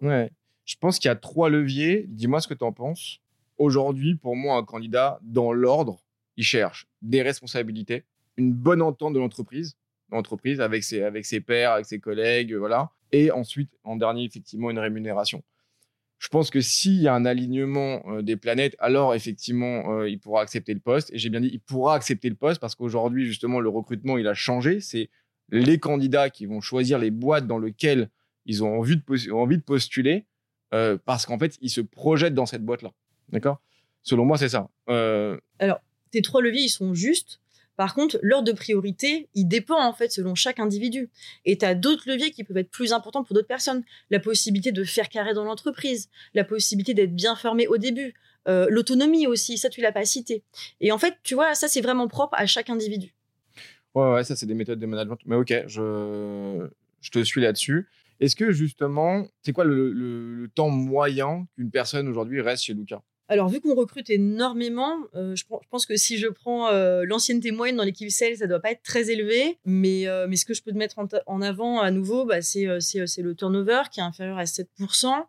Ouais. Je pense qu'il y a trois leviers. Dis-moi ce que tu en penses. Aujourd'hui, pour moi, un candidat, dans l'ordre, il cherche des responsabilités, une bonne entente de l'entreprise, l'entreprise avec ses, avec ses pairs, avec ses collègues, voilà. Et ensuite, en dernier, effectivement, une rémunération. Je pense que s'il y a un alignement euh, des planètes, alors effectivement, euh, il pourra accepter le poste. Et j'ai bien dit, il pourra accepter le poste parce qu'aujourd'hui, justement, le recrutement, il a changé. C'est les candidats qui vont choisir les boîtes dans lesquelles ils ont envie de, envie de postuler euh, parce qu'en fait, ils se projettent dans cette boîte-là. D'accord? Selon moi, c'est ça. Euh, Alors, tes trois leviers, ils sont justes. Par contre, l'ordre de priorité, il dépend en fait selon chaque individu. Et tu as d'autres leviers qui peuvent être plus importants pour d'autres personnes. La possibilité de faire carré dans l'entreprise, la possibilité d'être bien formé au début, euh, l'autonomie aussi, ça tu l'as pas cité. Et en fait, tu vois, ça c'est vraiment propre à chaque individu. Ouais, ouais, ça c'est des méthodes de management. Mais ok, je, je te suis là-dessus. Est-ce que justement, c'est quoi le, le, temps moyen qu'une personne aujourd'hui reste chez Lucas alors, vu qu'on recrute énormément, euh, je, pense que si je prends euh, l'ancienneté moyenne dans l'équipe sales, ça doit pas être très élevé. Mais, euh, mais ce que je peux te mettre en, avant à nouveau, bah, c'est le turnover qui est inférieur à 7%.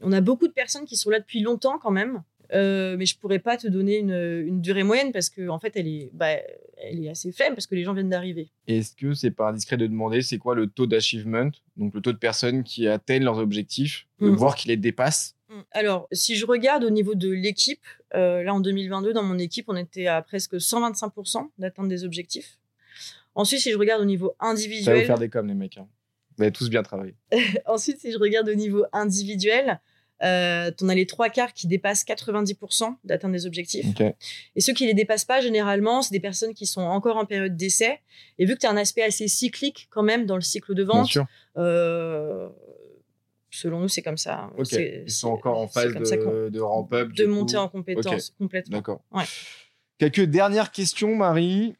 On a beaucoup de personnes qui sont là depuis longtemps quand même. mais je pourrais pas te donner une, durée moyenne parce qu'en en fait, elle est, bah, elle est assez faible parce que les gens viennent d'arriver. Est-ce que c'est pas indiscret de demander c'est quoi le taux d'achievement, donc le taux de personnes qui atteignent leurs objectifs, de mmh. voir qui les dépassent. Alors, si je regarde au niveau de l'équipe, euh, là en 2022, dans mon équipe, on était à presque 125% d'atteinte des objectifs. Ensuite, si je regarde au niveau individuel. Ça va vous faire des coms, les mecs. Hein. Vous avez tous bien travaillé. Ensuite, si je regarde au niveau individuel, euh, tu en as les trois quarts qui dépassent 90% d'atteinte des objectifs. Et ceux qui les dépassent pas, généralement, c'est des personnes qui sont encore en période d'essai. Et vu que tu as un aspect assez cyclique quand même dans le cycle de vente, euh, selon nous, c'est comme ça. Ils sont encore en phase de, de ramp-up. De monter en compétence complètement. D'accord. Quelques dernières questions, Marie.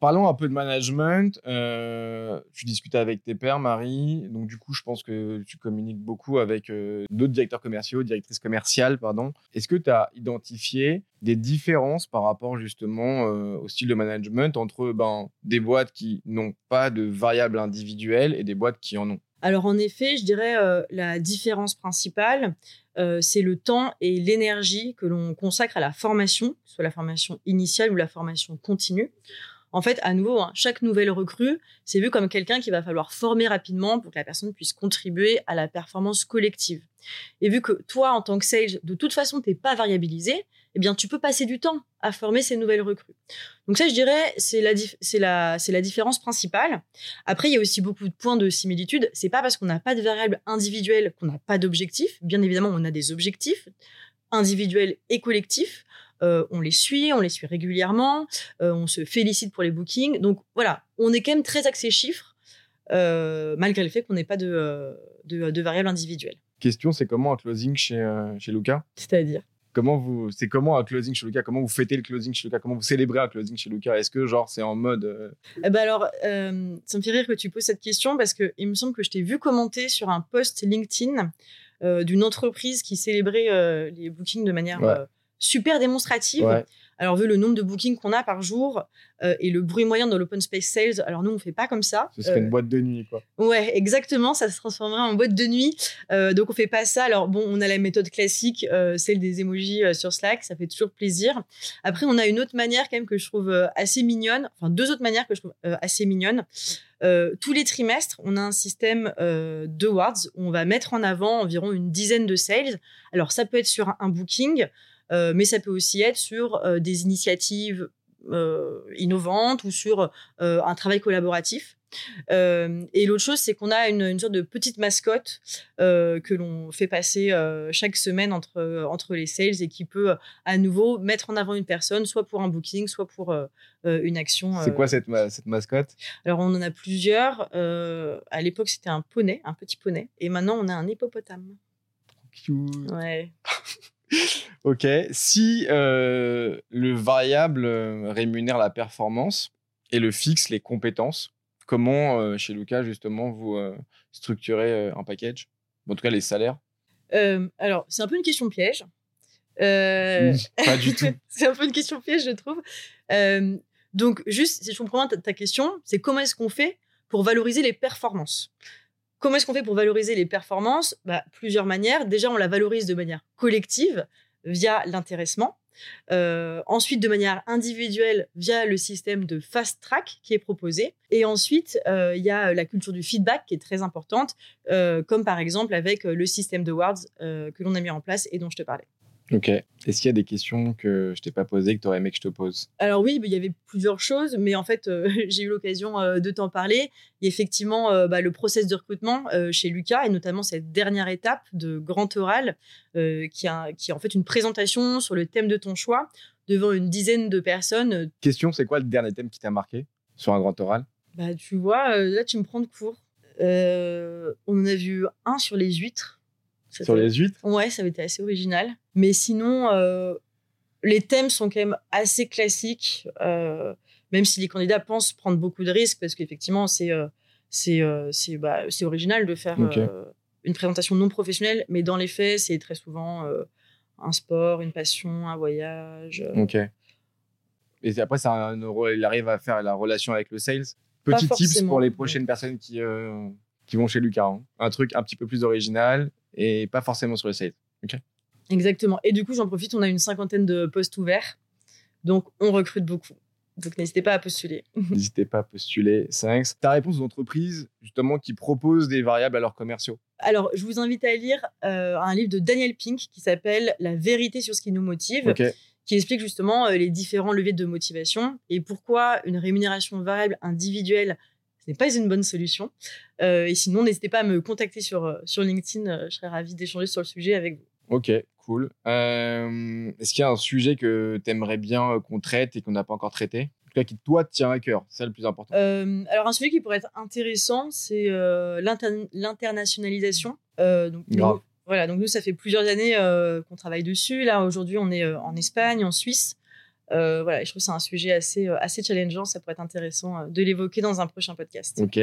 Parlons un peu de management. Euh, tu discutes avec tes pairs, Marie. Donc, du coup, je pense que tu communiques beaucoup avec euh, d'autres directeurs commerciaux, directrices commerciales, pardon. Est-ce que tu as identifié des différences par rapport justement euh, au style de management entre ben, des boîtes qui n'ont pas de variables individuelles et des boîtes qui en ont? Alors en effet, je dirais euh, la différence principale, euh, c'est le temps et l'énergie que l'on consacre à la formation, soit la formation initiale ou la formation continue. En fait, à nouveau, hein, chaque nouvelle recrue, c'est vu comme quelqu'un qu'il va falloir former rapidement pour que la personne puisse contribuer à la performance collective. Et vu que toi, en tant que sales, de toute façon, tu n'es pas variabilisé, eh bien, tu peux passer du temps à former ces nouvelles recrues. Donc ça, je dirais, c'est la, c'est la, c'est la différence principale. Après, il y a aussi beaucoup de points de similitude. C'est pas parce qu'on n'a pas de variables individuelles qu'on n'a pas d'objectifs. Bien évidemment, on a des objectifs individuels et collectifs. Euh, on les suit, on les suit régulièrement, euh, on se félicite pour les bookings. Donc voilà, on est quand même très axé chiffres, euh, malgré le fait qu'on n'ait pas de, de, de variables individuelles. Question, c'est comment un closing chez, chez Luca? C'est-à-dire? Comment vous, c'est comment un closing chez Lucas? Comment vous fêtez le closing chez Lucas? Comment vous célébrez un closing chez Lucas? Est-ce que genre c'est en mode euh, eh ben alors, euh, ça me fait rire que tu poses cette question parce que il me semble que je t'ai vu commenter sur un post LinkedIn euh, d'une entreprise qui célébrait les bookings de manière super démonstrative. Alors, vu le nombre de bookings qu'on a par jour euh, et le bruit moyen dans l'open space sales, alors nous, on fait pas comme ça. Ce serait une euh, boîte de nuit, quoi. Ouais, exactement. Ça se transformerait en boîte de nuit. Euh, donc, on fait pas ça. Alors, bon, on a la méthode classique, celle des emojis sur Slack. Ça fait toujours plaisir. Après, on a une autre manière, quand même, que je trouve assez mignonne. Enfin, deux autres manières que je trouve assez mignonnes. tous les trimestres, on a un système de words où on va mettre en avant environ une dizaine de sales. Alors, ça peut être sur un booking. Euh, mais ça peut aussi être sur euh, des initiatives euh, innovantes ou sur un travail collaboratif. et l'autre chose, c'est qu'on a une, sorte de petite mascotte que l'on fait passer chaque semaine entre, entre les sales et qui peut à nouveau mettre en avant une personne, soit pour un booking, soit pour une action. C'est quoi cette, cette mascotte? Alors, on en a plusieurs. à l'époque, c'était un poney, un petit poney. Et maintenant, on a un hippopotame. Cute. Ouais. ok. Si euh, le variable euh, rémunère la performance et le fixe les compétences, comment euh, chez Lucas justement vous euh, structurez un package? En tout cas les salaires? Alors, c'est un peu une question piège. Pas du tout. c'est un peu une question piège, je trouve. Donc, juste, si je comprends bien ta, ta question, c'est comment est-ce qu'on fait pour valoriser les performances? Comment est-ce qu'on fait pour valoriser les performances? Bah, Plusieurs manières. Déjà, on la valorise de manière collective via l'intéressement. Euh, ensuite, de manière individuelle via le système de fast track qui est proposé. Et ensuite, euh, il y a la culture du feedback qui est très importante, euh, comme par exemple avec le système de Words euh, que l'on a mis en place et dont je te parlais. Ok. Est-ce qu'il y a des questions que je t'ai pas posées que tu aurais aimé que je te pose? Alors oui, il y avait plusieurs choses, mais en fait, euh, j'ai eu l'occasion euh, de t'en parler. Il y a effectivement euh, bah, le process de recrutement euh, chez Lucas, et notamment cette dernière étape de grand oral, euh, qui, a, qui est en fait une présentation sur le thème de ton choix devant une dizaine de personnes. Question, c'est quoi le dernier thème qui t'a marqué sur un grand oral? Bah, tu vois, euh, là, tu me prends de court. Euh, on en a vu un sur les huîtres. Sur les huîtres Ouais, ça avait été assez original. Mais sinon, euh, les thèmes sont quand même assez classiques, euh, même si les candidats pensent prendre beaucoup de risques, parce qu'effectivement, c'est euh, c'est euh, bah, original de faire une présentation non professionnelle, mais dans les faits, c'est très souvent un sport, une passion, un voyage. Ok. Et après, ça, il arrive à faire la relation avec le sales. Petit tips pour les prochaines personnes qui, qui vont chez Lucas. hein. Un truc un petit peu plus original et pas forcément sur le sales. Exactement. Et du coup, j'en profite, on a une cinquantaine de postes ouverts, donc on recrute beaucoup. Donc n'hésitez pas à postuler. N'hésitez pas à postuler. 5. Ta réponse aux entreprises justement qui proposent des variables à leurs commerciaux. Alors, je vous invite à lire euh, un livre de Daniel Pink qui s'appelle La vérité sur ce qui nous motive, qui explique justement euh, les différents leviers de motivation et pourquoi une rémunération variable individuelle, n'est pas une bonne solution. Euh, et sinon, n'hésitez pas à me contacter sur, euh, sur LinkedIn, euh, je serais ravie d'échanger sur le sujet avec vous. Ok, cool. Euh, Est-ce qu'il y a un sujet que tu aimerais bien qu'on traite et qu'on n'a pas encore traité? En tout cas, qui toi tient à cœur. C'est le plus important. Euh, alors, un sujet qui pourrait être intéressant, c'est euh, l'inter- l'internationalisation. Donc, nous- voilà, donc nous, ça fait plusieurs années qu'on travaille dessus. Là, aujourd'hui, on est en Espagne, en Suisse. Euh, voilà, et je trouve que c'est un sujet assez, euh, assez challengeant. Ça pourrait être intéressant euh, de l'évoquer dans un prochain podcast. Ok.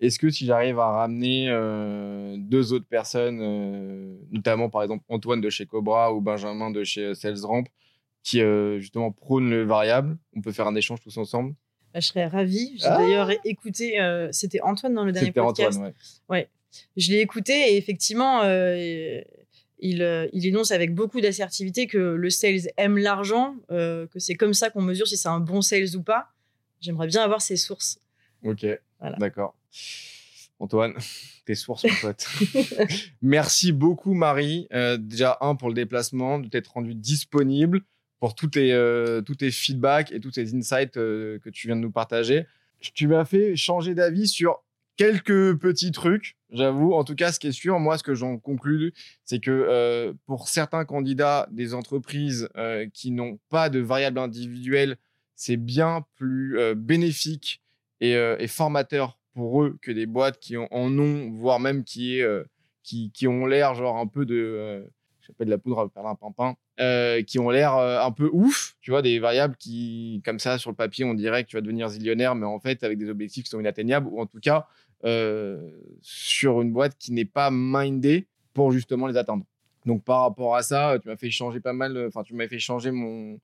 Est-ce que si j'arrive à ramener euh, deux autres personnes, euh, notamment par exemple Antoine de chez Cobra ou Benjamin de chez SalesRamp, qui justement prônent le variable, on peut faire un échange tous ensemble? Bah, je serais ravie. J'ai Ah d'ailleurs écouté, c'était Antoine dans le dernier C'était podcast. Antoine, ouais. Je l'ai écouté et effectivement, euh, il, euh, il énonce avec beaucoup d'assertivité que le sales aime l'argent, euh, que c'est comme ça qu'on mesure si c'est un bon sales ou pas. J'aimerais bien avoir ces sources. Ok, Voilà. d'accord. Antoine, tes sources, mon pote. Merci beaucoup, Marie. Euh, déjà, un, pour le déplacement, de t'être rendu disponible pour tous tes, euh, tous tes feedbacks et tous tes insights euh, que tu viens de nous partager. Tu m'as fait changer d'avis sur quelques petits trucs, j'avoue. En tout cas, ce qui est sûr, moi, ce que j'en conclus, c'est que euh, pour certains candidats des entreprises euh, qui n'ont pas de variable individuelle, c'est bien plus euh, bénéfique et, formateur pour eux que des boîtes qui en, ont, voire même qui, est, qui, qui ont l'air genre un peu de, j'appelle de la poudre à perlin pimpin, qui ont l'air un peu ouf, tu vois, des variables qui, comme ça, sur le papier, on dirait que tu vas devenir zillionnaire, mais en fait, avec des objectifs qui sont inatteignables, ou en tout cas, sur une boîte qui n'est pas mindée pour justement les atteindre. Donc, par rapport à ça, tu m'as fait changer pas mal, enfin, tu m'as fait changer mon,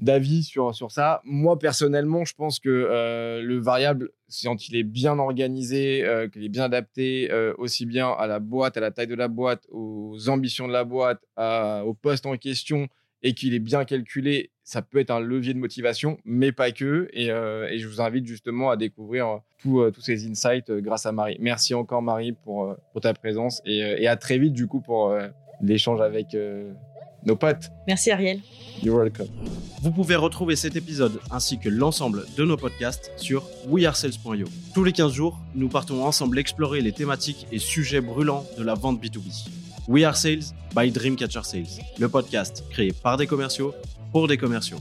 d'avis sur, sur ça. Moi, personnellement, je pense que euh, le variable, quand il est bien organisé, euh, qu'il est bien adapté euh, aussi bien à la boîte, à la taille de la boîte, aux ambitions de la boîte, au poste en question, et qu'il est bien calculé, ça peut être un levier de motivation, mais pas que. Et, euh, et je vous invite justement à découvrir euh, tout, euh, tous ces insights euh, grâce à Marie. Merci encore, Marie, pour, euh, pour ta présence, et, euh, et à très vite, du coup, pour euh, l'échange avec euh, nos potes. Merci Ariel. You're welcome. Vous pouvez retrouver cet épisode ainsi que l'ensemble de nos podcasts sur wearesales.io. Tous les 15 jours, nous partons ensemble explorer les thématiques et sujets brûlants de la vente B2B. We Are Sales by Dreamcatcher Sales, le podcast créé par des commerciaux pour des commerciaux.